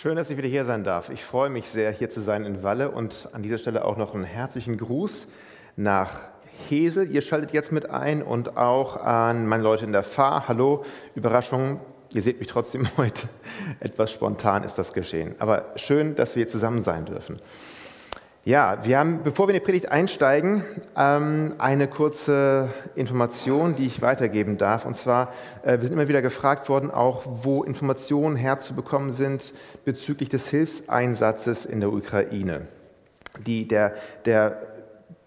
Schön, dass ich wieder hier sein darf. Ich freue mich sehr, hier zu sein in Walle und an dieser Stelle auch noch einen herzlichen Gruß nach Hesel. Ihr schaltet jetzt mit ein und auch an meine Leute in der Fahr. Hallo, Überraschung. Ihr seht mich trotzdem heute. Etwas spontan ist das geschehen. Aber schön, dass wir zusammen sein dürfen. Ja, wir haben, bevor wir in die Predigt einsteigen, ähm, eine kurze Information, die ich weitergeben darf. Und zwar, äh, wir sind immer wieder gefragt worden, auch wo Informationen herzubekommen sind bezüglich des Hilfseinsatzes in der Ukraine. Die, der, der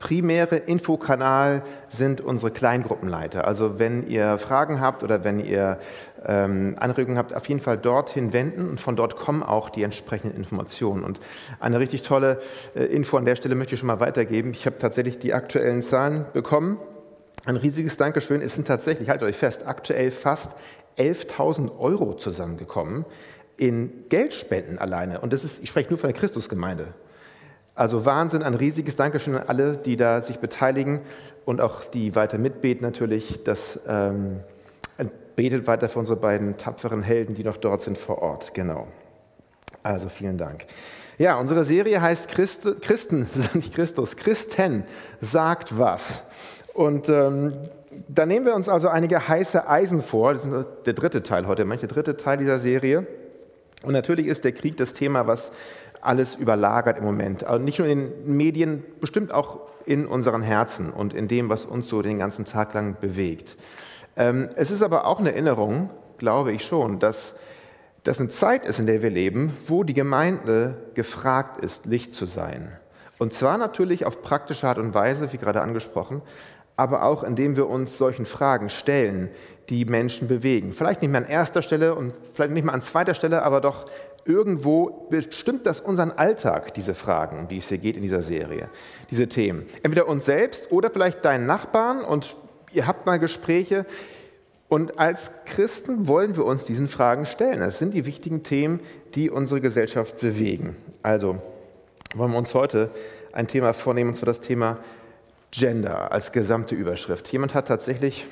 primäre Infokanal sind unsere Kleingruppenleiter. Also wenn ihr Fragen habt oder wenn ihr ähm, Anregungen habt, auf jeden Fall dorthin wenden und von dort kommen auch die entsprechenden Informationen. Und eine richtig tolle äh, Info an der Stelle möchte ich schon mal weitergeben. Ich habe tatsächlich die aktuellen Zahlen bekommen. Ein riesiges Dankeschön. Es sind tatsächlich, haltet euch fest, aktuell fast 11.000 Euro zusammengekommen in Geldspenden alleine. Und das ist, ich spreche nur von der Christusgemeinde. Also Wahnsinn, ein riesiges Dankeschön an alle, die da sich beteiligen und auch die weiter mitbeten natürlich. Das ähm, betet weiter für unsere beiden tapferen Helden, die noch dort sind vor Ort. Genau. Also vielen Dank. Ja, unsere Serie heißt Christ, Christen, nicht Christus, Christen sagt was. Und ähm, da nehmen wir uns also einige heiße Eisen vor. Das ist der dritte Teil heute, manche dritte Teil dieser Serie. Und natürlich ist der Krieg das Thema, was alles überlagert im Moment. Also nicht nur in den Medien, bestimmt auch in unseren Herzen und in dem, was uns so den ganzen Tag lang bewegt. Ähm, es ist aber auch eine Erinnerung, glaube ich schon, dass das eine Zeit ist, in der wir leben, wo die Gemeinde gefragt ist, Licht zu sein. Und zwar natürlich auf praktische Art und Weise, wie gerade angesprochen, aber auch indem wir uns solchen Fragen stellen, die Menschen bewegen. Vielleicht nicht mehr an erster Stelle und vielleicht nicht mehr an zweiter Stelle, aber doch irgendwo bestimmt das unseren Alltag, diese Fragen, um die es hier geht in dieser Serie, diese Themen. Entweder uns selbst oder vielleicht deinen Nachbarn und ihr habt mal Gespräche. Und als Christen wollen wir uns diesen Fragen stellen. Das sind die wichtigen Themen, die unsere Gesellschaft bewegen. Also wollen wir uns heute ein Thema vornehmen, und zwar das Thema Gender als gesamte Überschrift. Jemand hat tatsächlich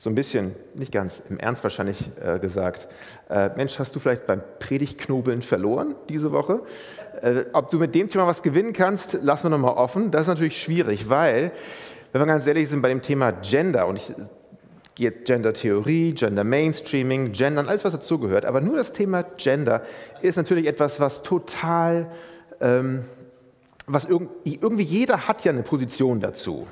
so ein bisschen, nicht ganz im Ernst wahrscheinlich äh, gesagt, äh, Mensch, hast du vielleicht beim Predigtknobeln verloren diese Woche? Äh, ob du mit dem Thema was gewinnen kannst, lassen wir nochmal offen. Das ist natürlich schwierig, weil, wenn wir ganz ehrlich sind, bei dem Thema Gender, und ich gehe Gender-Theorie, Gender-Mainstreaming, Gendern, alles was dazugehört, aber nur das Thema Gender ist natürlich etwas, was total, ähm, was irgendwie jeder hat ja eine Position dazu.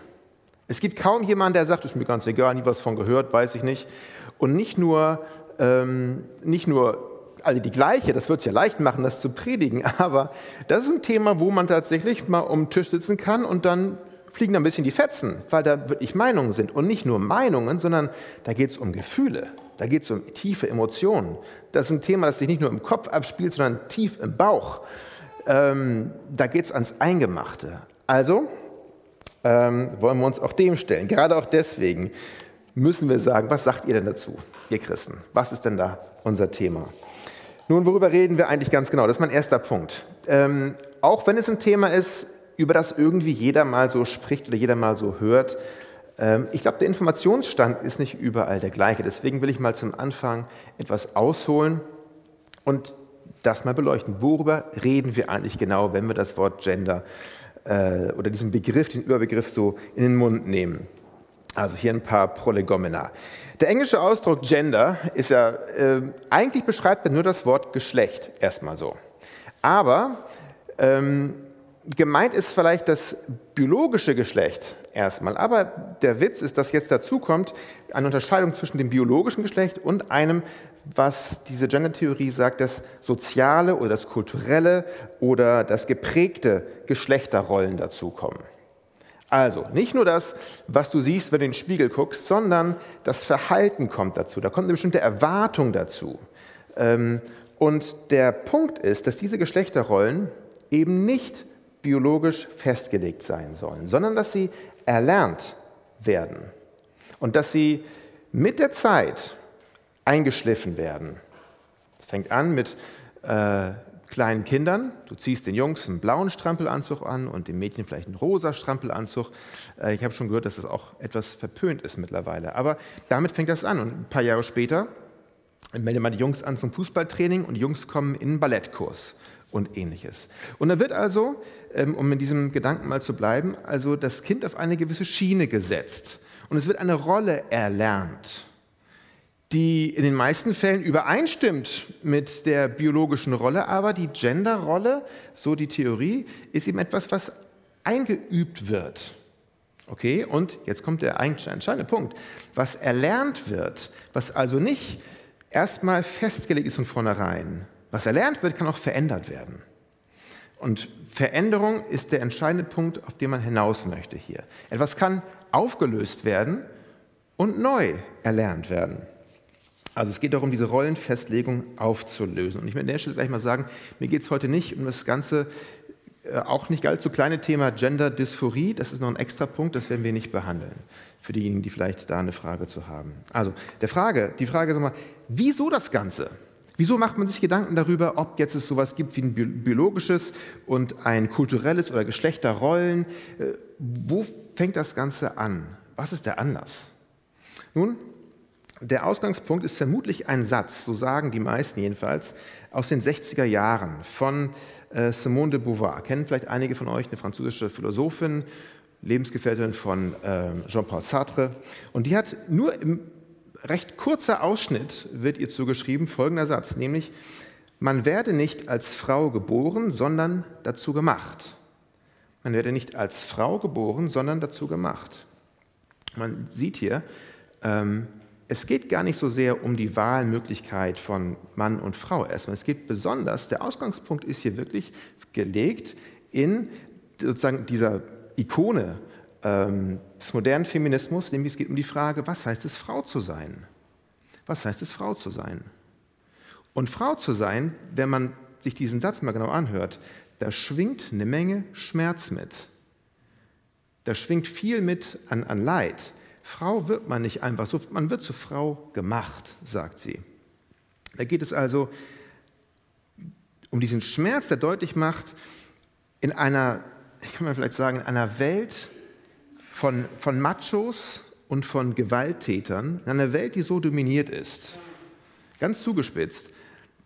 Es gibt kaum jemanden, der sagt, ist mir ganz egal, nie was von gehört, weiß ich nicht. Und nicht nur, ähm, nicht nur alle die gleiche, das wird es ja leicht machen, das zu predigen, aber das ist ein Thema, wo man tatsächlich mal um den Tisch sitzen kann und dann fliegen da ein bisschen die Fetzen, weil da wirklich Meinungen sind. Und nicht nur Meinungen, sondern da geht es um Gefühle, da geht es um tiefe Emotionen. Das ist ein Thema, das sich nicht nur im Kopf abspielt, sondern tief im Bauch. Ähm, da geht es ans Eingemachte. Also, ähm, wollen wir uns auch dem stellen. Gerade auch deswegen müssen wir sagen, was sagt ihr denn dazu, ihr Christen? Was ist denn da unser Thema? Nun, worüber reden wir eigentlich ganz genau? Das ist mein erster Punkt. Ähm, auch wenn es ein Thema ist, über das irgendwie jeder mal so spricht oder jeder mal so hört, ähm, ich glaube, der Informationsstand ist nicht überall der gleiche. Deswegen will ich mal zum Anfang etwas ausholen und das mal beleuchten. Worüber reden wir eigentlich genau, wenn wir das Wort Gender äh, oder diesen Begriff, den Überbegriff so in den Mund nehmen. Also hier ein paar Prolegomena. Der englische Ausdruck Gender ist ja, äh, eigentlich beschreibt er nur das Wort Geschlecht, erstmal so. Aber ähm, gemeint ist vielleicht das biologische Geschlecht erstmal. Aber der Witz ist, dass jetzt dazu kommt eine Unterscheidung zwischen dem biologischen Geschlecht und einem was diese Gender-Theorie sagt, das soziale oder das kulturelle oder das geprägte Geschlechterrollen dazukommen. Also nicht nur das, was du siehst, wenn du in den Spiegel guckst, sondern das Verhalten kommt dazu. Da kommt eine bestimmte Erwartung dazu. Ähm, und der Punkt ist, dass diese Geschlechterrollen eben nicht biologisch festgelegt sein sollen, sondern dass sie erlernt werden und dass sie mit der Zeit eingeschliffen werden. Es fängt an mit äh, kleinen Kindern. Du ziehst den Jungs einen blauen Strampelanzug an und dem Mädchen vielleicht einen rosa Strampelanzug. Äh, ich habe schon gehört, dass das auch etwas verpönt ist mittlerweile. Aber damit fängt das an. Und ein paar Jahre später Ich melde mal die Jungs an zum Fußballtraining und die Jungs kommen in einen Ballettkurs und ähnliches. Und da wird also, ähm, um in diesem Gedanken mal zu bleiben, also das Kind auf eine gewisse Schiene gesetzt und es wird eine Rolle erlernt, die in den meisten Fällen übereinstimmt mit der biologischen Rolle, aber die Genderrolle, so die Theorie, ist eben etwas, was eingeübt wird. Okay, und jetzt kommt der entscheidende Punkt. Was erlernt wird, was also nicht erstmal festgelegt ist von vornherein, was erlernt wird, kann auch verändert werden. Und Veränderung ist der entscheidende Punkt, auf den man hinaus möchte hier. Etwas kann aufgelöst werden und neu erlernt werden. Also es geht darum, diese Rollenfestlegung aufzulösen. Und ich möchte an der Stelle gleich mal sagen, mir geht es heute nicht um das ganze, äh, auch nicht allzu kleine Thema Gender-Dysphorie. Das ist noch ein extra Punkt, das werden wir nicht behandeln. Für diejenigen, die vielleicht da eine Frage zu haben. Also der Frage, die Frage ist mal, wieso das Ganze? Wieso macht man sich Gedanken darüber, ob jetzt es sowas gibt wie ein biologisches und ein kulturelles oder Geschlechterrollen? Äh, wo fängt das Ganze an? Was ist der Anlass? Nun, der Ausgangspunkt ist vermutlich ein Satz, so sagen die meisten jedenfalls, aus den 60er Jahren von äh, Simone de Beauvoir. Kennen vielleicht einige von euch, eine französische Philosophin, Lebensgefährtin von äh, Jean-Paul Sartre. Und die hat nur im recht kurzer Ausschnitt wird ihr zugeschrieben, folgender Satz, nämlich, man werde nicht als Frau geboren, sondern dazu gemacht. Man werde nicht als Frau geboren, sondern dazu gemacht. Man sieht hier, ähm, es geht gar nicht so sehr um die Wahlmöglichkeit von Mann und Frau erstmal. Es geht besonders, der Ausgangspunkt ist hier wirklich gelegt in sozusagen dieser Ikone ähm, des modernen Feminismus, nämlich es geht um die Frage, was heißt es, Frau zu sein? Was heißt es, Frau zu sein? Und Frau zu sein, wenn man sich diesen Satz mal genau anhört, da schwingt eine Menge Schmerz mit. Da schwingt viel mit an, an Leid. Frau wird man nicht einfach so, man wird zur Frau gemacht, sagt sie. Da geht es also um diesen Schmerz, der deutlich macht, in einer, ich kann mal vielleicht sagen, in einer Welt, von, von Machos und von Gewalttätern in einer Welt, die so dominiert ist. Ganz zugespitzt,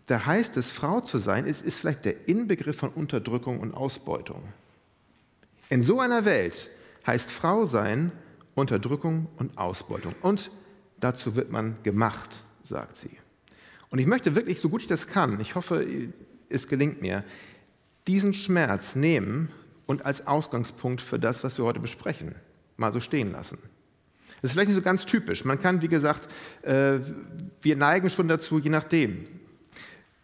da heißt es, Frau zu sein, ist, ist vielleicht der Inbegriff von Unterdrückung und Ausbeutung. In so einer Welt heißt Frau sein Unterdrückung und Ausbeutung. Und dazu wird man gemacht, sagt sie. Und ich möchte wirklich, so gut ich das kann, ich hoffe, es gelingt mir, diesen Schmerz nehmen und als Ausgangspunkt für das, was wir heute besprechen mal so stehen lassen. Das ist vielleicht nicht so ganz typisch. Man kann, wie gesagt, äh, wir neigen schon dazu, je nachdem,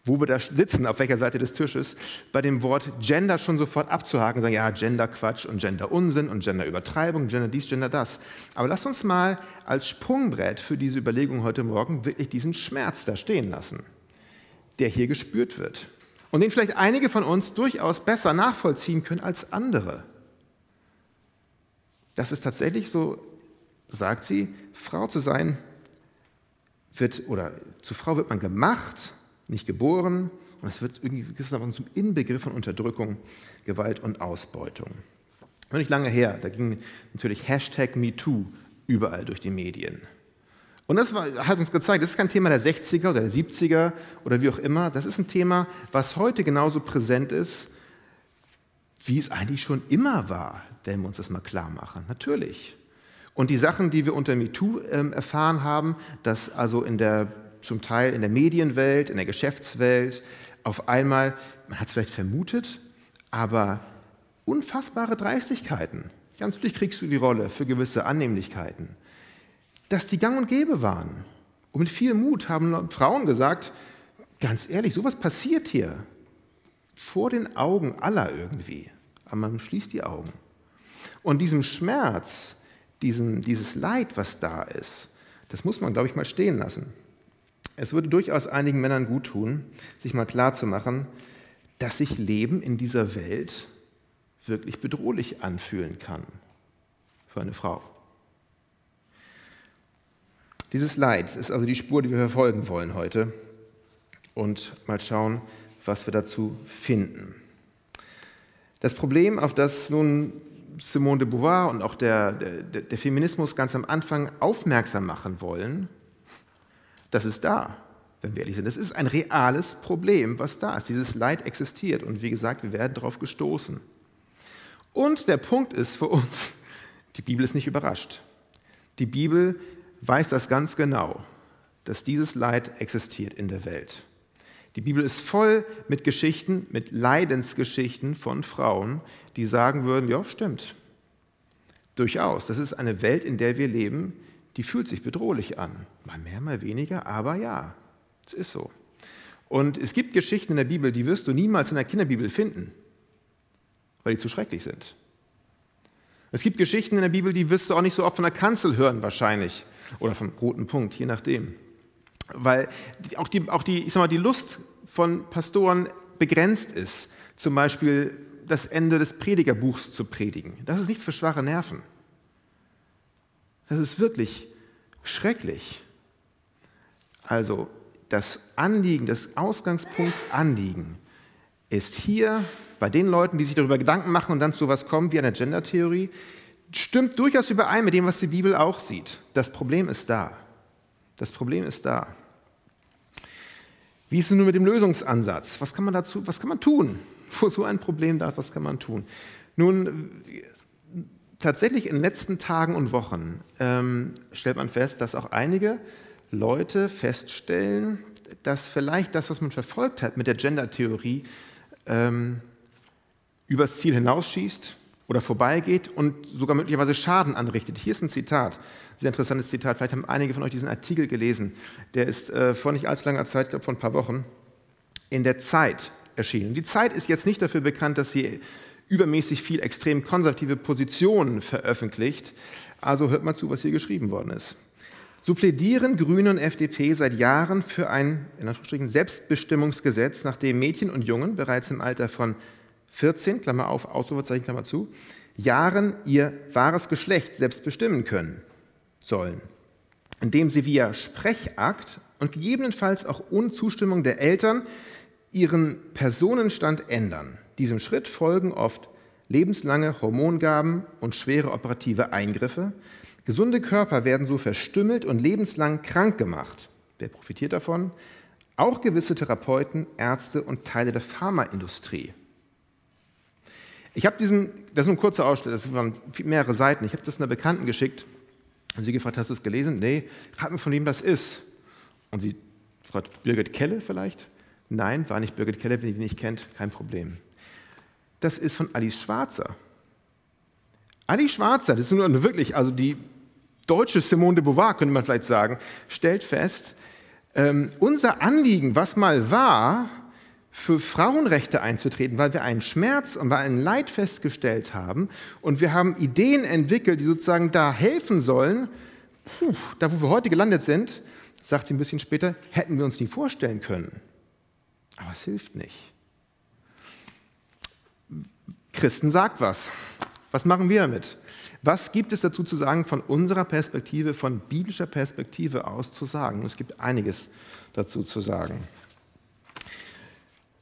wo wir da sitzen, auf welcher Seite des Tisches, bei dem Wort Gender schon sofort abzuhaken, sagen, ja, Gender-Quatsch und Gender-Unsinn und Gender-Übertreibung, Gender dies, Gender das. Aber lasst uns mal als Sprungbrett für diese Überlegung heute Morgen wirklich diesen Schmerz da stehen lassen, der hier gespürt wird und den vielleicht einige von uns durchaus besser nachvollziehen können als andere. Das ist tatsächlich so, sagt sie, Frau zu sein wird, oder zu Frau wird man gemacht, nicht geboren. Und es wird irgendwie zum Inbegriff von Unterdrückung, Gewalt und Ausbeutung. Noch nicht lange her, da ging natürlich Hashtag MeToo überall durch die Medien. Und das war, hat uns gezeigt, das ist kein Thema der 60er oder der 70er oder wie auch immer. Das ist ein Thema, was heute genauso präsent ist, wie es eigentlich schon immer war wenn wir uns das mal klar machen. Natürlich. Und die Sachen, die wir unter MeToo äh, erfahren haben, dass also in der, zum Teil in der Medienwelt, in der Geschäftswelt auf einmal, man hat es vielleicht vermutet, aber unfassbare Dreistigkeiten. Ja, natürlich kriegst du die Rolle für gewisse Annehmlichkeiten. Dass die gang und gäbe waren. Und mit viel Mut haben Frauen gesagt, ganz ehrlich, sowas passiert hier. Vor den Augen aller irgendwie. Aber man schließt die Augen. Und diesem Schmerz, diesen, dieses Leid, was da ist, das muss man, glaube ich, mal stehen lassen. Es würde durchaus einigen Männern gut tun, sich mal klarzumachen, dass sich Leben in dieser Welt wirklich bedrohlich anfühlen kann für eine Frau. Dieses Leid ist also die Spur, die wir verfolgen wollen heute und mal schauen, was wir dazu finden. Das Problem, auf das nun Simone de Beauvoir und auch der, der, der Feminismus ganz am Anfang aufmerksam machen wollen, das ist da. wenn wir ehrlich sind. Es ist ein reales Problem, was da ist. Dieses Leid existiert und wie gesagt, wir werden darauf gestoßen. Und der Punkt ist für uns, die Bibel ist nicht überrascht. Die Bibel weiß das ganz genau, dass dieses Leid existiert in der Welt. Die Bibel ist voll mit Geschichten, mit Leidensgeschichten von Frauen, die sagen würden, ja, stimmt. Durchaus. Das ist eine Welt, in der wir leben, die fühlt sich bedrohlich an. Mal mehr, mal weniger, aber ja, es ist so. Und es gibt Geschichten in der Bibel, die wirst du niemals in der Kinderbibel finden, weil die zu schrecklich sind. Es gibt Geschichten in der Bibel, die wirst du auch nicht so oft von der Kanzel hören wahrscheinlich oder vom roten Punkt, je nachdem. Weil auch die, auch die, ich sag mal, die Lust von Pastoren begrenzt ist, zum Beispiel das Ende des Predigerbuchs zu predigen. Das ist nichts für schwache Nerven. Das ist wirklich schrecklich. Also das Anliegen, das Ausgangspunktsanliegen ist hier bei den Leuten, die sich darüber Gedanken machen und dann zu was kommen wie einer Gender-Theorie, stimmt durchaus überein mit dem, was die Bibel auch sieht. Das Problem ist da. Das Problem ist da. Wie ist es nun mit dem Lösungsansatz? Was kann man dazu, was kann man tun? Wo so ein Problem da ist, was kann man tun? Nun, tatsächlich in den letzten Tagen und Wochen ähm, stellt man fest, dass auch einige Leute feststellen, dass vielleicht das, was man verfolgt hat mit der Gender-Theorie, ähm, übers Ziel hinausschießt oder vorbeigeht und sogar möglicherweise Schaden anrichtet. Hier ist ein Zitat, sehr interessantes Zitat. Vielleicht haben einige von euch diesen Artikel gelesen. Der ist äh, vor nicht allzu langer Zeit, ich glaube vor ein paar Wochen, in der Zeit erschienen. Die Zeit ist jetzt nicht dafür bekannt, dass sie übermäßig viel extrem konservative Positionen veröffentlicht. Also hört mal zu, was hier geschrieben worden ist. So plädieren Grüne und FDP seit Jahren für ein Selbstbestimmungsgesetz, nach dem Mädchen und Jungen bereits im Alter von 14, Klammer auf, Ausrufezeichen, Klammer zu, Jahren ihr wahres Geschlecht selbst bestimmen können sollen, indem sie via Sprechakt und gegebenenfalls auch ohne Zustimmung der Eltern ihren Personenstand ändern. Diesem Schritt folgen oft lebenslange Hormongaben und schwere operative Eingriffe, Gesunde Körper werden so verstümmelt und lebenslang krank gemacht. Wer profitiert davon? Auch gewisse Therapeuten, Ärzte und Teile der Pharmaindustrie. Ich habe diesen, das ist ein kurzer Ausschnitt, das waren mehrere Seiten. Ich habe das einer Bekannten geschickt und sie gefragt, hast du es gelesen? Nee, frag mir, von wem das ist. Und sie fragt, Birgit Kelle vielleicht? Nein, war nicht Birgit Kelle, wenn ihr die nicht kennt, kein Problem. Das ist von Alice Schwarzer. Alice Schwarzer, das ist nur wirklich, also die deutsche Simone de Beauvoir, könnte man vielleicht sagen, stellt fest, ähm, unser Anliegen, was mal war, für Frauenrechte einzutreten, weil wir einen Schmerz und weil ein Leid festgestellt haben und wir haben Ideen entwickelt, die sozusagen da helfen sollen, puh, da wo wir heute gelandet sind, sagt sie ein bisschen später, hätten wir uns nie vorstellen können. Aber es hilft nicht. Christen sagt was. Was machen wir damit? Was gibt es dazu zu sagen von unserer Perspektive, von biblischer Perspektive aus zu sagen? Es gibt einiges dazu zu sagen.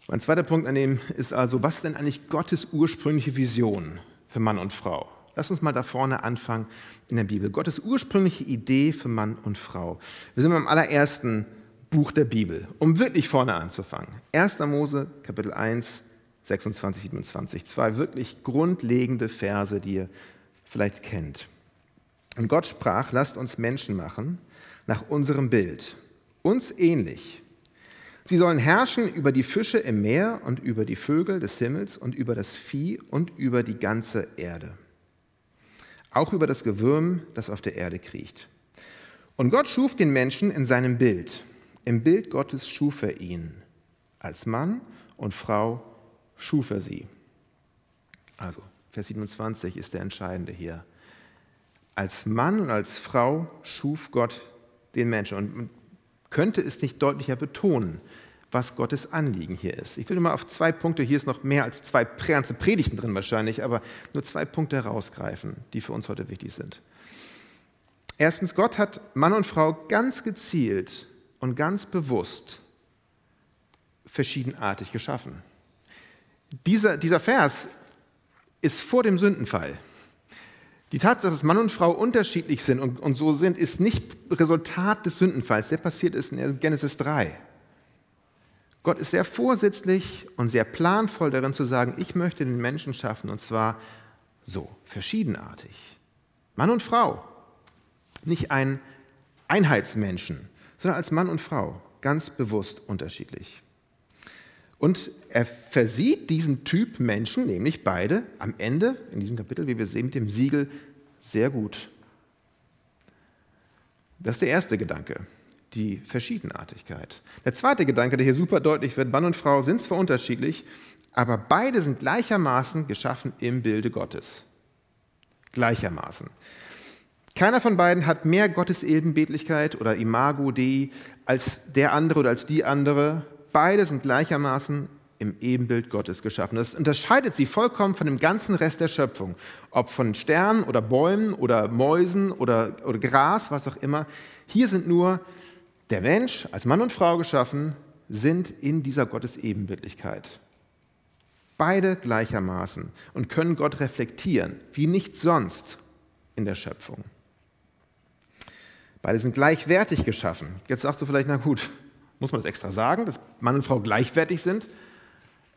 Mein zweiter Punkt an dem ist also, was ist denn eigentlich Gottes ursprüngliche Vision für Mann und Frau? Lass uns mal da vorne anfangen in der Bibel. Gottes ursprüngliche Idee für Mann und Frau. Wir sind beim allerersten Buch der Bibel, um wirklich vorne anzufangen. 1. Mose, Kapitel 1, 26, 27. Zwei wirklich grundlegende Verse, die ihr vielleicht kennt. Und Gott sprach, lasst uns Menschen machen nach unserem Bild, uns ähnlich. Sie sollen herrschen über die Fische im Meer und über die Vögel des Himmels und über das Vieh und über die ganze Erde. Auch über das Gewürm, das auf der Erde kriecht. Und Gott schuf den Menschen in seinem Bild. Im Bild Gottes schuf er ihn. Als Mann und Frau schuf er sie. Also Vers 27 ist der entscheidende hier. Als Mann und als Frau schuf Gott den Menschen. Und man könnte es nicht deutlicher betonen, was Gottes Anliegen hier ist. Ich will nur mal auf zwei Punkte, hier ist noch mehr als zwei ganze Predigten drin wahrscheinlich, aber nur zwei Punkte herausgreifen, die für uns heute wichtig sind. Erstens, Gott hat Mann und Frau ganz gezielt und ganz bewusst verschiedenartig geschaffen. Dieser, dieser Vers ist vor dem Sündenfall. Die Tatsache, dass Mann und Frau unterschiedlich sind und, und so sind, ist nicht Resultat des Sündenfalls. Der passiert ist in Genesis 3. Gott ist sehr vorsätzlich und sehr planvoll darin zu sagen, ich möchte den Menschen schaffen und zwar so, verschiedenartig. Mann und Frau. Nicht ein Einheitsmenschen, sondern als Mann und Frau, ganz bewusst unterschiedlich. Und er versieht diesen Typ Menschen, nämlich beide, am Ende, in diesem Kapitel, wie wir sehen, mit dem Siegel sehr gut. Das ist der erste Gedanke, die Verschiedenartigkeit. Der zweite Gedanke, der hier super deutlich wird, Mann und Frau sind zwar unterschiedlich, aber beide sind gleichermaßen geschaffen im Bilde Gottes. Gleichermaßen. Keiner von beiden hat mehr Gottes Ebenbildlichkeit oder Imago Dei als der andere oder als die andere. Beide sind gleichermaßen im Ebenbild Gottes geschaffen. Das unterscheidet sie vollkommen von dem ganzen Rest der Schöpfung. Ob von Sternen oder Bäumen oder Mäusen oder, oder Gras, was auch immer. Hier sind nur der Mensch als Mann und Frau geschaffen, sind in dieser Gottes Ebenbildlichkeit. Beide gleichermaßen und können Gott reflektieren, wie nichts sonst in der Schöpfung. Beide sind gleichwertig geschaffen. Jetzt sagst du vielleicht, na gut, muss man das extra sagen, dass Mann und Frau gleichwertig sind?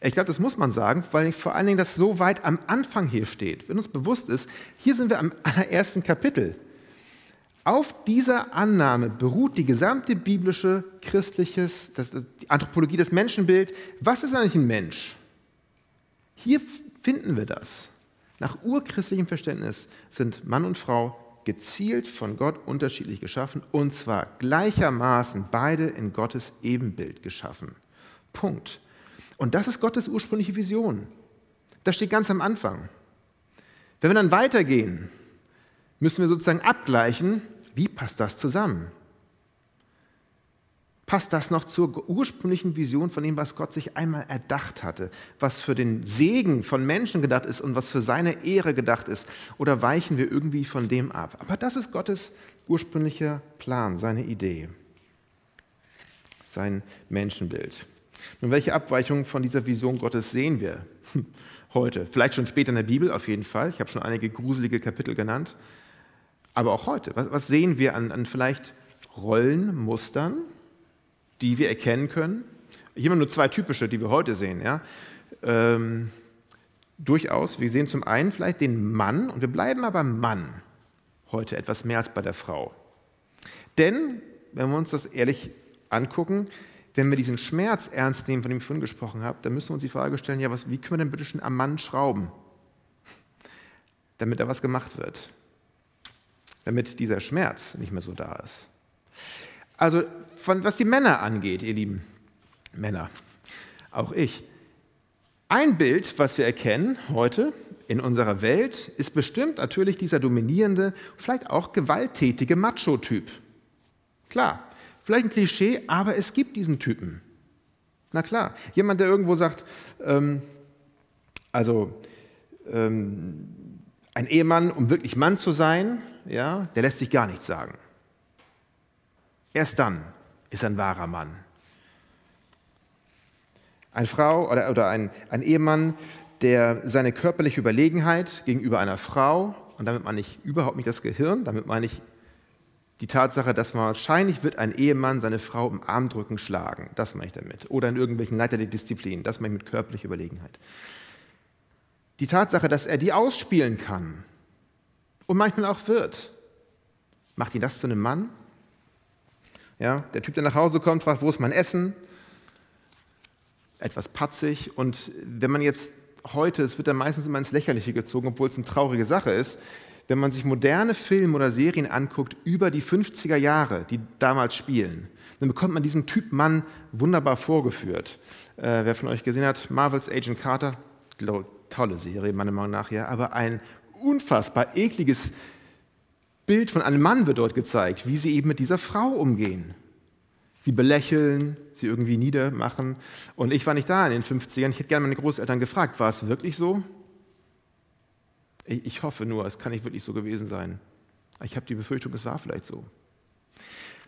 Ich glaube, das muss man sagen, weil vor allen Dingen das so weit am Anfang hier steht. Wenn uns bewusst ist, hier sind wir am allerersten Kapitel. Auf dieser Annahme beruht die gesamte biblische, christliches, das, die Anthropologie, das Menschenbild. Was ist eigentlich ein Mensch? Hier finden wir das. Nach urchristlichem Verständnis sind Mann und Frau gezielt von Gott unterschiedlich geschaffen und zwar gleichermaßen beide in Gottes Ebenbild geschaffen. Punkt. Und das ist Gottes ursprüngliche Vision. Das steht ganz am Anfang. Wenn wir dann weitergehen, müssen wir sozusagen abgleichen, wie passt das zusammen? Passt das noch zur ursprünglichen Vision von dem, was Gott sich einmal erdacht hatte, was für den Segen von Menschen gedacht ist und was für seine Ehre gedacht ist? Oder weichen wir irgendwie von dem ab? Aber das ist Gottes ursprünglicher Plan, seine Idee, sein Menschenbild. Nun, welche Abweichungen von dieser Vision Gottes sehen wir heute? Vielleicht schon später in der Bibel, auf jeden Fall. Ich habe schon einige gruselige Kapitel genannt. Aber auch heute. Was, sehen wir an, an vielleicht Rollenmustern, die wir erkennen können? Hier haben wir nur zwei typische, die wir heute sehen. Ja? Ähm, durchaus. Wir sehen zum einen vielleicht den Mann, und wir bleiben aber Mann heute etwas mehr als bei der Frau. Denn, wenn wir uns das ehrlich angucken, wenn wir diesen Schmerz ernst nehmen, von dem ich vorhin gesprochen habe, dann müssen wir uns die Frage stellen, ja, was, wie können wir denn bitte schon am Mann schrauben, damit da was gemacht wird? damit dieser Schmerz nicht mehr so da ist. Also von, was die Männer angeht, ihr lieben Männer, auch ich, ein Bild, was wir erkennen heute in unserer Welt, ist bestimmt natürlich dieser dominierende, vielleicht auch gewalttätige Macho-Typ. Klar, vielleicht ein Klischee, aber es gibt diesen Typen. Na klar, jemand, der irgendwo sagt, ähm, also ähm, ein Ehemann, um wirklich Mann zu sein, ja, der lässt sich gar nichts sagen. Erst dann ist ein wahrer Mann. Eine Frau oder, oder ein, ein Ehemann, der seine körperliche Überlegenheit gegenüber einer Frau, und damit meine ich überhaupt nicht das Gehirn, damit meine ich die Tatsache, dass wahrscheinlich wird ein Ehemann seine Frau im Armdrücken schlagen, das meine ich damit, oder in irgendwelchen leiterlichen Disziplinen, das meine ich mit körperlicher Überlegenheit. Die Tatsache, dass er die ausspielen kann, und manchmal auch wird. Macht ihn das zu einem Mann? Ja, der Typ, der nach Hause kommt, fragt, wo ist mein Essen? Etwas patzig. Und wenn man jetzt heute, es wird dann meistens immer ins Lächerliche gezogen, obwohl es eine traurige Sache ist, wenn man sich moderne Filme oder Serien anguckt über die 50er Jahre, die damals spielen, dann bekommt man diesen Typ Mann wunderbar vorgeführt. Äh, wer von euch gesehen hat, Marvels Agent Carter, tolle Serie, meiner Meinung nach, ja, aber ein unfassbar ekliges Bild von einem Mann wird dort gezeigt, wie sie eben mit dieser Frau umgehen. Sie belächeln, sie irgendwie niedermachen. Und ich war nicht da in den 50ern. Ich hätte gerne meine Großeltern gefragt, war es wirklich so? Ich hoffe nur, es kann nicht wirklich so gewesen sein. Ich habe die Befürchtung, es war vielleicht so.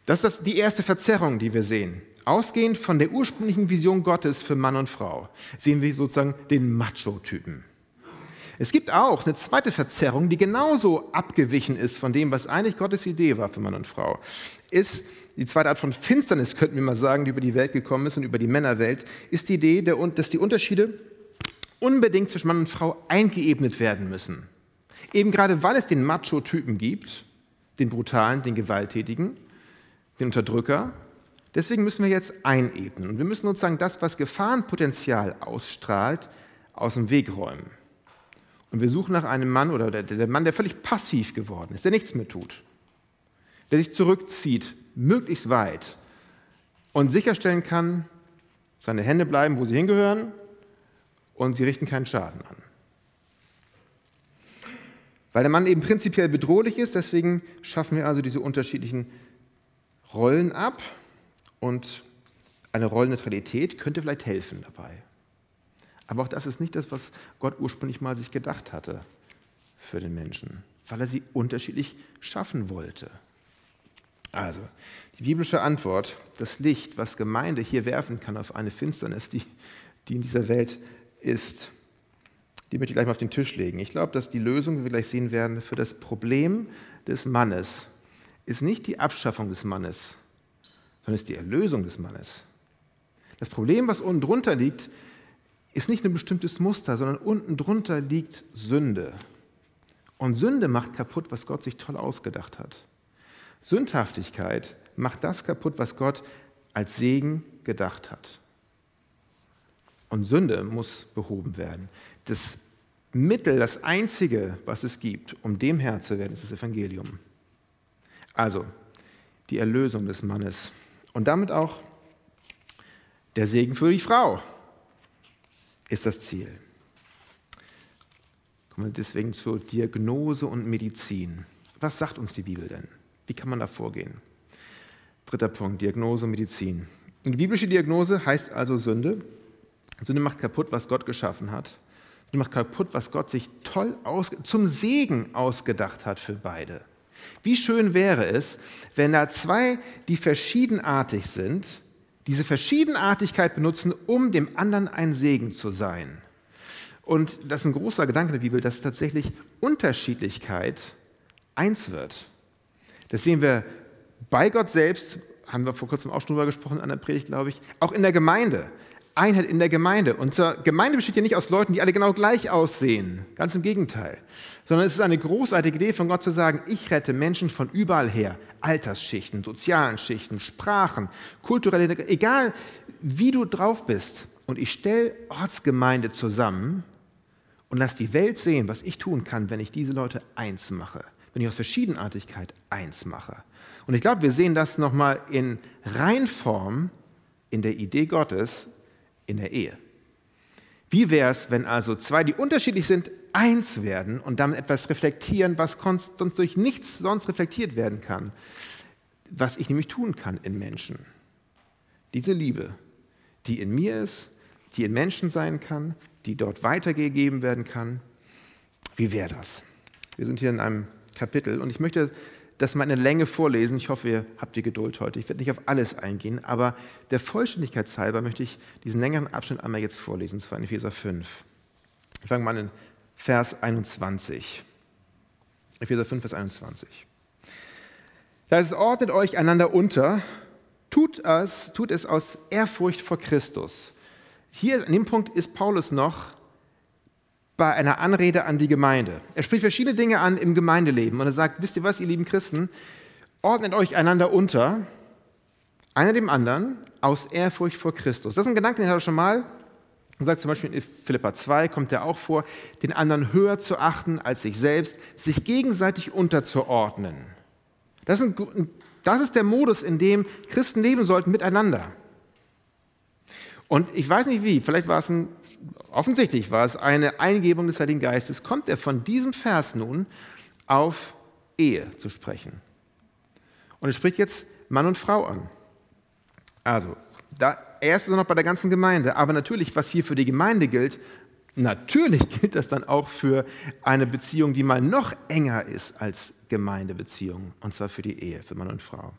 Das ist die erste Verzerrung, die wir sehen. Ausgehend von der ursprünglichen Vision Gottes für Mann und Frau sehen wir sozusagen den Macho-Typen. Es gibt auch eine zweite Verzerrung, die genauso abgewichen ist von dem, was eigentlich Gottes Idee war für Mann und Frau. Ist die zweite Art von Finsternis, könnten wir mal sagen, die über die Welt gekommen ist und über die Männerwelt, ist die Idee, dass die Unterschiede unbedingt zwischen Mann und Frau eingeebnet werden müssen. Eben gerade weil es den Macho-Typen gibt, den brutalen, den gewalttätigen, den Unterdrücker, deswegen müssen wir jetzt einebnen. Und wir müssen sozusagen das, was Gefahrenpotenzial ausstrahlt, aus dem Weg räumen. Und wir suchen nach einem Mann oder der, der Mann, der völlig passiv geworden ist, der nichts mehr tut, der sich zurückzieht, möglichst weit und sicherstellen kann, seine Hände bleiben, wo sie hingehören und sie richten keinen Schaden an. Weil der Mann eben prinzipiell bedrohlich ist, deswegen schaffen wir also diese unterschiedlichen Rollen ab und eine Rollenneutralität könnte vielleicht helfen dabei. Aber auch das ist nicht das, was Gott ursprünglich mal sich gedacht hatte für den Menschen, weil er sie unterschiedlich schaffen wollte. Also, die biblische Antwort, das Licht, was Gemeinde hier werfen kann auf eine Finsternis, die, die in dieser Welt ist, die möchte ich gleich mal auf den Tisch legen. Ich glaube, dass die Lösung, wie wir gleich sehen werden, für das Problem des Mannes ist nicht die Abschaffung des Mannes, sondern ist die Erlösung des Mannes. Das Problem, was unten drunter liegt, ist nicht ein bestimmtes Muster, sondern unten drunter liegt Sünde. Und Sünde macht kaputt, was Gott sich toll ausgedacht hat. Sündhaftigkeit macht das kaputt, was Gott als Segen gedacht hat. Und Sünde muss behoben werden. Das Mittel, das einzige, was es gibt, um dem Herr zu werden, ist das Evangelium. Also die Erlösung des Mannes und damit auch der Segen für die Frau ist das Ziel. Kommen wir deswegen zur Diagnose und Medizin. Was sagt uns die Bibel denn? Wie kann man da vorgehen? Dritter Punkt, Diagnose und Medizin. Die biblische Diagnose heißt also Sünde. Sünde macht kaputt, was Gott geschaffen hat. Sünde macht kaputt, was Gott sich toll zum Segen ausgedacht hat für beide. Wie schön wäre es, wenn da zwei, die verschiedenartig sind, diese Verschiedenartigkeit benutzen, um dem anderen ein Segen zu sein. Und das ist ein großer Gedanke der Bibel, dass tatsächlich Unterschiedlichkeit eins wird. Das sehen wir bei Gott selbst, haben wir vor kurzem auch schon drüber gesprochen an der Predigt, glaube ich, auch in der Gemeinde. Einheit in der Gemeinde. Unsere Gemeinde besteht ja nicht aus Leuten, die alle genau gleich aussehen. Ganz im Gegenteil. Sondern es ist eine großartige Idee von Gott zu sagen, ich rette Menschen von überall her. Altersschichten, sozialen Schichten, Sprachen, kulturelle, egal wie du drauf bist. Und ich stelle Ortsgemeinde zusammen und lasse die Welt sehen, was ich tun kann, wenn ich diese Leute eins mache. Wenn ich aus Verschiedenartigkeit eins mache. Und ich glaube, wir sehen das nochmal in Reinform in der Idee Gottes, in der Ehe. Wie wäre es, wenn also zwei, die unterschiedlich sind, eins werden und damit etwas reflektieren, was sonst durch nichts sonst reflektiert werden kann, was ich nämlich tun kann in Menschen. Diese Liebe, die in mir ist, die in Menschen sein kann, die dort weitergegeben werden kann. Wie wäre das? Wir sind hier in einem Kapitel und ich möchte das mal in der Länge vorlesen. Ich hoffe, ihr habt die Geduld heute. Ich werde nicht auf alles eingehen, aber der Vollständigkeit halber möchte ich diesen längeren Abschnitt einmal jetzt vorlesen, und zwar in Epheser 5. Ich fange mal an in Vers 21. Epheser 5, Vers 21. Da es ordnet euch einander unter, tut es, tut es aus Ehrfurcht vor Christus. Hier an dem Punkt ist Paulus noch bei einer Anrede an die Gemeinde. Er spricht verschiedene Dinge an im Gemeindeleben und er sagt, wisst ihr was, ihr lieben Christen, ordnet euch einander unter, einer dem anderen, aus Ehrfurcht vor Christus. Das ist ein Gedanke, den hat er schon mal. Er sagt zum Beispiel in Philippa 2, kommt er auch vor, den anderen höher zu achten als sich selbst, sich gegenseitig unterzuordnen. Das ist, ein, das ist der Modus, in dem Christen leben sollten miteinander. Und ich weiß nicht wie, vielleicht war es ein offensichtlich war es eine Eingebung des Heiligen Geistes, kommt er von diesem Vers nun auf Ehe zu sprechen. Und er spricht jetzt Mann und Frau an. Also, da, er ist noch bei der ganzen Gemeinde, aber natürlich, was hier für die Gemeinde gilt, natürlich gilt das dann auch für eine Beziehung, die mal noch enger ist als Gemeindebeziehung, und zwar für die Ehe, für Mann und Frau.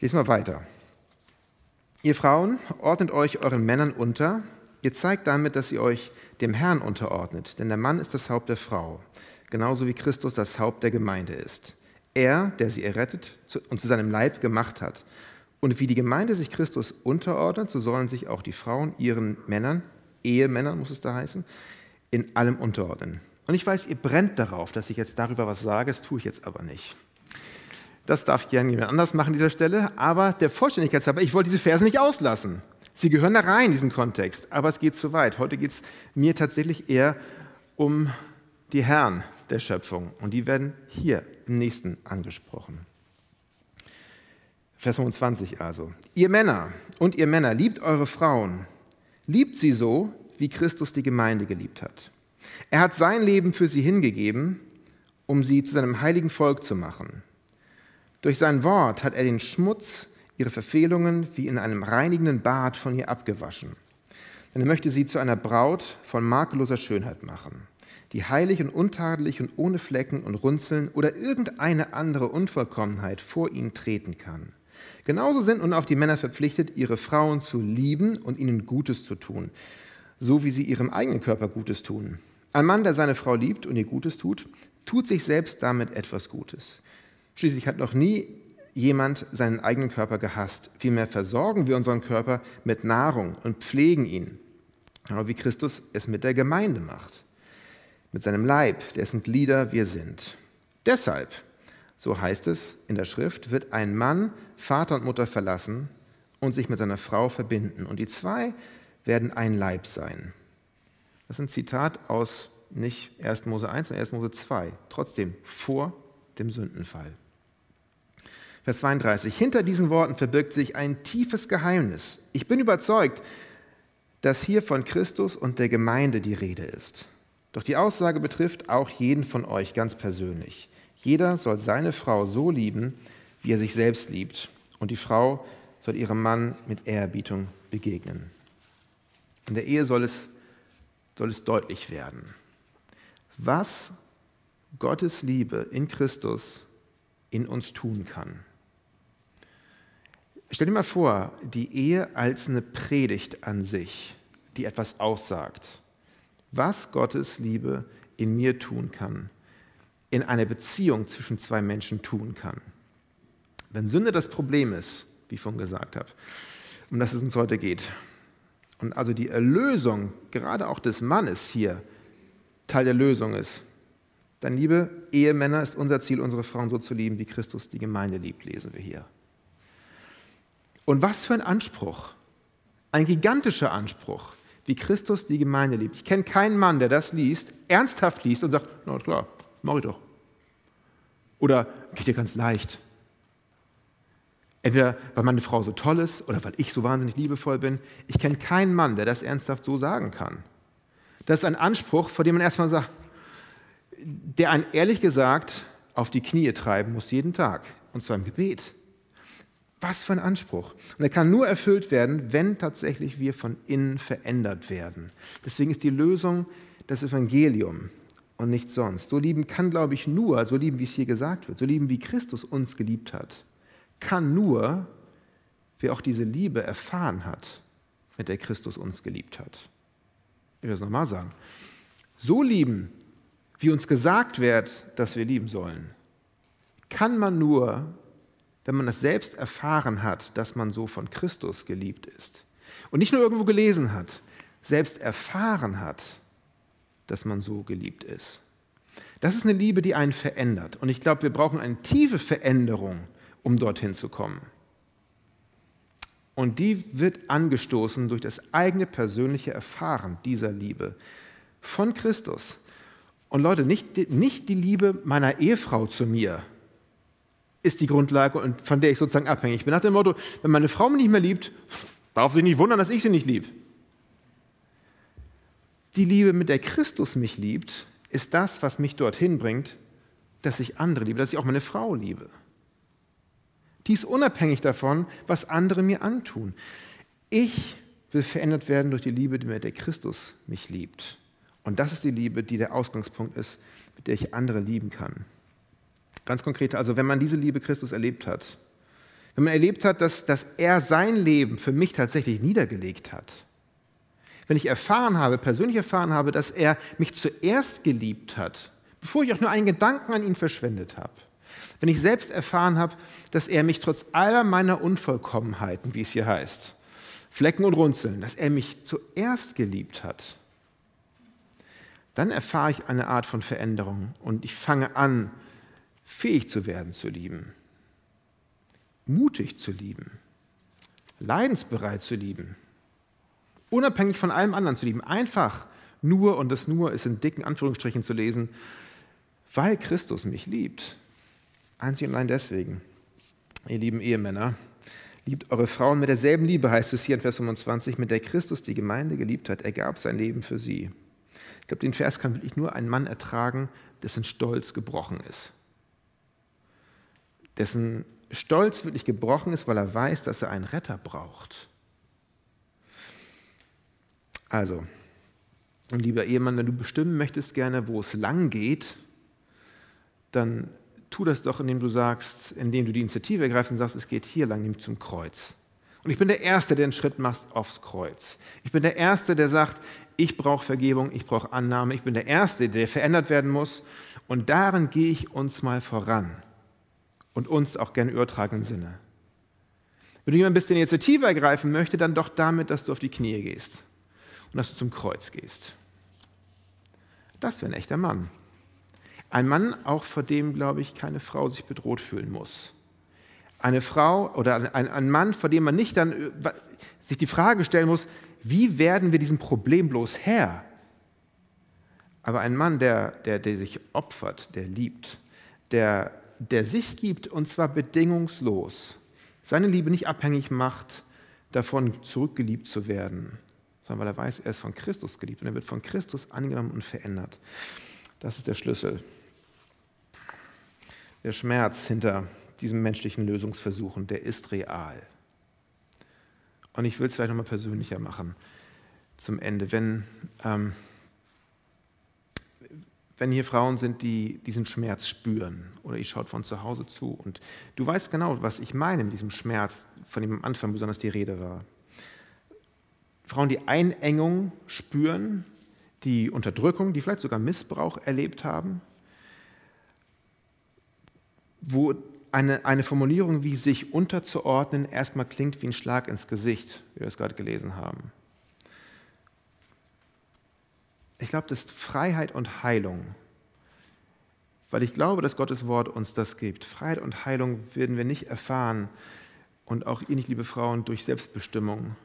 Lesen wir weiter. Ihr Frauen, ordnet euch euren Männern unter, Ihr zeigt damit, dass ihr euch dem Herrn unterordnet, denn der Mann ist das Haupt der Frau, genauso wie Christus das Haupt der Gemeinde ist. Er, der sie errettet und zu seinem Leib gemacht hat. Und wie die Gemeinde sich Christus unterordnet, so sollen sich auch die Frauen ihren Männern, Ehemännern muss es da heißen, in allem unterordnen. Und ich weiß, ihr brennt darauf, dass ich jetzt darüber was sage, das tue ich jetzt aber nicht. Das darf gerne jemand anders machen an dieser Stelle, aber der Vollständigkeit halber, ich wollte diese Verse nicht auslassen. Sie gehören da rein, in diesen Kontext, aber es geht zu weit. Heute geht es mir tatsächlich eher um die Herren der Schöpfung und die werden hier im nächsten angesprochen. Vers 25 also. Ihr Männer und ihr Männer, liebt eure Frauen, liebt sie so, wie Christus die Gemeinde geliebt hat. Er hat sein Leben für sie hingegeben, um sie zu seinem heiligen Volk zu machen. Durch sein Wort hat er den Schmutz, ihre Verfehlungen wie in einem reinigenden Bad von ihr abgewaschen. Denn er möchte sie zu einer Braut von makelloser Schönheit machen, die heilig und untadelig und ohne Flecken und Runzeln oder irgendeine andere Unvollkommenheit vor ihn treten kann. Genauso sind nun auch die Männer verpflichtet, ihre Frauen zu lieben und ihnen Gutes zu tun, so wie sie ihrem eigenen Körper Gutes tun. Ein Mann, der seine Frau liebt und ihr Gutes tut, tut sich selbst damit etwas Gutes. Schließlich hat noch nie jemand seinen eigenen Körper gehasst. Vielmehr versorgen wir unseren Körper mit Nahrung und pflegen ihn, genau wie Christus es mit der Gemeinde macht, mit seinem Leib, dessen Glieder wir sind. Deshalb, so heißt es in der Schrift, wird ein Mann Vater und Mutter verlassen und sich mit seiner Frau verbinden. Und die zwei werden ein Leib sein. Das ist ein Zitat aus nicht 1. Mose 1, sondern 1. Mose 2. Trotzdem vor dem Sündenfall. Vers 32. Hinter diesen Worten verbirgt sich ein tiefes Geheimnis. Ich bin überzeugt, dass hier von Christus und der Gemeinde die Rede ist. Doch die Aussage betrifft auch jeden von euch ganz persönlich. Jeder soll seine Frau so lieben, wie er sich selbst liebt. Und die Frau soll ihrem Mann mit Ehrerbietung begegnen. In der Ehe soll es, soll es deutlich werden, was Gottes Liebe in Christus in uns tun kann. Stell dir mal vor, die Ehe als eine Predigt an sich, die etwas aussagt, was Gottes Liebe in mir tun kann, in einer Beziehung zwischen zwei Menschen tun kann. Wenn Sünde das Problem ist, wie ich vorhin gesagt habe, um das es uns heute geht, und also die Erlösung gerade auch des Mannes hier Teil der Lösung ist, dann, liebe Ehemänner, ist unser Ziel, unsere Frauen so zu lieben, wie Christus die Gemeinde liebt, lesen wir hier. Und was für ein Anspruch, ein gigantischer Anspruch, wie Christus die Gemeinde liebt. Ich kenne keinen Mann, der das liest, ernsthaft liest und sagt, na klar, mach ich doch. Oder geht dir ganz leicht. Entweder weil meine Frau so toll ist oder weil ich so wahnsinnig liebevoll bin. Ich kenne keinen Mann, der das ernsthaft so sagen kann. Das ist ein Anspruch, vor dem man erstmal sagt, der einen ehrlich gesagt auf die Knie treiben muss jeden Tag, und zwar im Gebet. Was für ein Anspruch. Und er kann nur erfüllt werden, wenn tatsächlich wir von innen verändert werden. Deswegen ist die Lösung das Evangelium und nichts sonst. So lieben kann, glaube ich, nur, so lieben, wie es hier gesagt wird, so lieben, wie Christus uns geliebt hat, kann nur, wer auch diese Liebe erfahren hat, mit der Christus uns geliebt hat. Ich will es nochmal sagen. So lieben, wie uns gesagt wird, dass wir lieben sollen, kann man nur, wenn man es selbst erfahren hat, dass man so von Christus geliebt ist. Und nicht nur irgendwo gelesen hat, selbst erfahren hat, dass man so geliebt ist. Das ist eine Liebe, die einen verändert. Und ich glaube, wir brauchen eine tiefe Veränderung, um dorthin zu kommen. Und die wird angestoßen durch das eigene persönliche Erfahren dieser Liebe von Christus. Und Leute, nicht, nicht die Liebe meiner Ehefrau zu mir ist die Grundlage und von der ich sozusagen abhängig bin. Nach dem Motto, wenn meine Frau mich nicht mehr liebt, darf sie nicht wundern, dass ich sie nicht liebe. Die Liebe, mit der Christus mich liebt, ist das, was mich dorthin bringt, dass ich andere liebe, dass ich auch meine Frau liebe. Die ist unabhängig davon, was andere mir antun. Ich will verändert werden durch die Liebe, mit der Christus mich liebt. Und das ist die Liebe, die der Ausgangspunkt ist, mit der ich andere lieben kann. Ganz konkret, also wenn man diese Liebe Christus erlebt hat, wenn man erlebt hat, dass, dass er sein Leben für mich tatsächlich niedergelegt hat, wenn ich erfahren habe, persönlich erfahren habe, dass er mich zuerst geliebt hat, bevor ich auch nur einen Gedanken an ihn verschwendet habe, wenn ich selbst erfahren habe, dass er mich trotz aller meiner Unvollkommenheiten, wie es hier heißt, Flecken und Runzeln, dass er mich zuerst geliebt hat, dann erfahre ich eine Art von Veränderung und ich fange an, fähig zu werden zu lieben, mutig zu lieben, leidensbereit zu lieben, unabhängig von allem anderen zu lieben, einfach nur, und das nur ist in dicken Anführungsstrichen zu lesen, weil Christus mich liebt. Einzig und allein deswegen. Ihr lieben Ehemänner, liebt eure Frauen mit derselben Liebe, heißt es hier in Vers 25, mit der Christus die Gemeinde geliebt hat. Er gab sein Leben für sie. Ich glaube, den Vers kann wirklich nur ein Mann ertragen, dessen Stolz gebrochen ist. Dessen Stolz wirklich gebrochen ist, weil er weiß, dass er einen Retter braucht. Also, lieber Ehemann, wenn du bestimmen möchtest gerne, wo es lang geht, dann tu das doch, indem du sagst, indem du die Initiative ergreifst und sagst, es geht hier lang, nämlich zum Kreuz. Und ich bin der Erste, der den Schritt macht aufs Kreuz. Ich bin der Erste, der sagt, ich brauche Vergebung, ich brauche Annahme. Ich bin der Erste, der verändert werden muss. Und darin gehe ich uns mal voran. Und uns auch gerne übertragenen Sinne. Wenn du jemand bist, der Initiative ergreifen möchte, dann doch damit, dass du auf die Knie gehst und dass du zum Kreuz gehst. Das wäre ein echter Mann. Ein Mann, auch vor dem, glaube ich, keine Frau sich bedroht fühlen muss. Eine Frau oder ein, ein Mann, vor dem man nicht dann äh, sich die Frage stellen muss, wie werden wir diesem Problem bloß Herr? Aber ein Mann, der, der, der sich opfert, der liebt, der, der sich gibt und zwar bedingungslos, seine Liebe nicht abhängig macht, davon zurückgeliebt zu werden, sondern weil er weiß, er ist von Christus geliebt und er wird von Christus angenommen und verändert. Das ist der Schlüssel. Der Schmerz hinter diesen menschlichen Lösungsversuchen, der ist real. Und ich will es vielleicht nochmal persönlicher machen zum Ende. Wenn, ähm, wenn hier Frauen sind, die diesen Schmerz spüren oder ich schaut von zu Hause zu und du weißt genau, was ich meine mit diesem Schmerz, von dem am Anfang besonders die Rede war. Frauen, die Einengung spüren, die Unterdrückung, die vielleicht sogar Missbrauch erlebt haben, wo eine, eine Formulierung wie sich unterzuordnen erstmal klingt wie ein Schlag ins Gesicht, wie wir es gerade gelesen haben. Ich glaube, das ist Freiheit und Heilung, weil ich glaube, dass Gottes Wort uns das gibt. Freiheit und Heilung werden wir nicht erfahren und auch ihr nicht, liebe Frauen, durch Selbstbestimmung,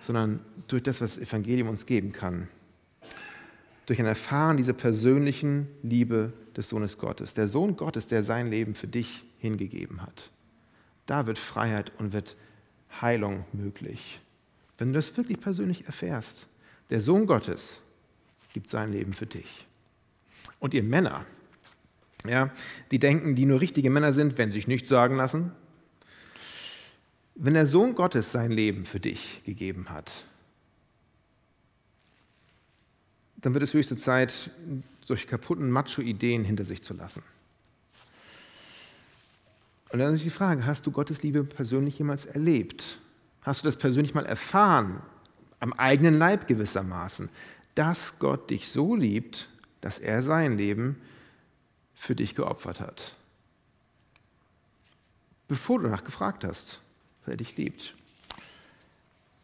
sondern durch das, was das Evangelium uns geben kann. Durch ein Erfahren dieser persönlichen Liebe des Sohnes Gottes. Der Sohn Gottes, der sein Leben für dich hingegeben hat. Da wird Freiheit und wird Heilung möglich. Wenn du das wirklich persönlich erfährst. Der Sohn Gottes gibt sein Leben für dich. Und ihr Männer, ja, die denken, die nur richtige Männer sind, wenn sie sich nichts sagen lassen, wenn der Sohn Gottes sein Leben für dich gegeben hat, dann wird es höchste Zeit, solche kaputten Macho-Ideen hinter sich zu lassen. Und dann ist die Frage, hast du Gottes Liebe persönlich jemals erlebt? Hast du das persönlich mal erfahren, am eigenen Leib gewissermaßen, dass Gott dich so liebt, dass er sein Leben für dich geopfert hat? Bevor du danach gefragt hast weil er dich liebt.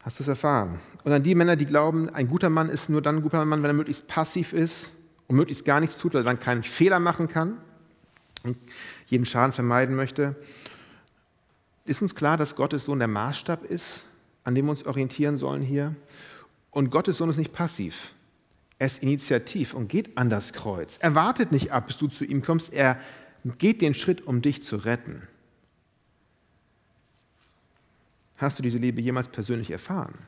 Hast du es erfahren? Und dann die Männer, die glauben, ein guter Mann ist nur dann ein guter Mann, wenn er möglichst passiv ist und möglichst gar nichts tut, weil er dann keinen Fehler machen kann und jeden Schaden vermeiden möchte. Ist uns klar, dass Gottes Sohn der Maßstab ist, an dem wir uns orientieren sollen hier? Und Gottes Sohn ist nicht passiv. Er ist initiativ und geht an das Kreuz. Er wartet nicht ab, bis du zu ihm kommst. Er geht den Schritt, um dich zu retten. Hast du diese Liebe jemals persönlich erfahren?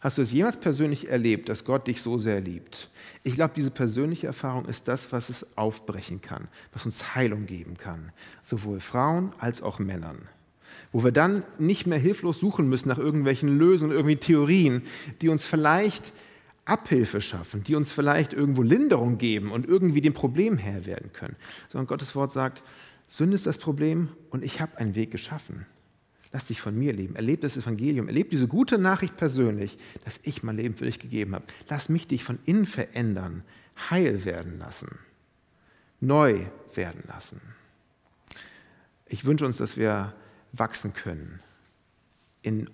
Hast du es jemals persönlich erlebt, dass Gott dich so sehr liebt? Ich glaube, diese persönliche Erfahrung ist das, was es aufbrechen kann, was uns Heilung geben kann, sowohl Frauen als auch Männern. Wo wir dann nicht mehr hilflos suchen müssen nach irgendwelchen Lösungen, irgendwie Theorien, die uns vielleicht Abhilfe schaffen, die uns vielleicht irgendwo Linderung geben und irgendwie dem Problem Herr werden können. Sondern Gottes Wort sagt, Sünde ist das Problem und ich habe einen Weg geschaffen. Lass dich von mir leben. Erlebe das Evangelium. Erlebe diese gute Nachricht persönlich, dass ich mein Leben für dich gegeben habe. Lass mich dich von innen verändern, heil werden lassen, neu werden lassen. Ich wünsche uns, dass wir wachsen können in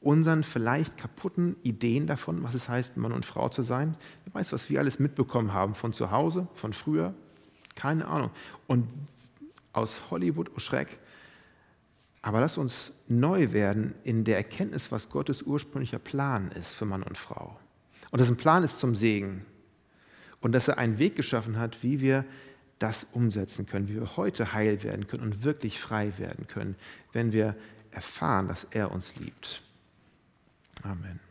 unseren vielleicht kaputten Ideen davon, was es heißt, Mann und Frau zu sein. Wer weiß, was wir alles mitbekommen haben von zu Hause, von früher. Keine Ahnung. Und aus Hollywood, oh Schreck. Aber lass uns neu werden in der Erkenntnis, was Gottes ursprünglicher Plan ist für Mann und Frau. Und dass ein Plan ist zum Segen. Und dass er einen Weg geschaffen hat, wie wir das umsetzen können, wie wir heute heil werden können und wirklich frei werden können, wenn wir erfahren, dass er uns liebt. Amen.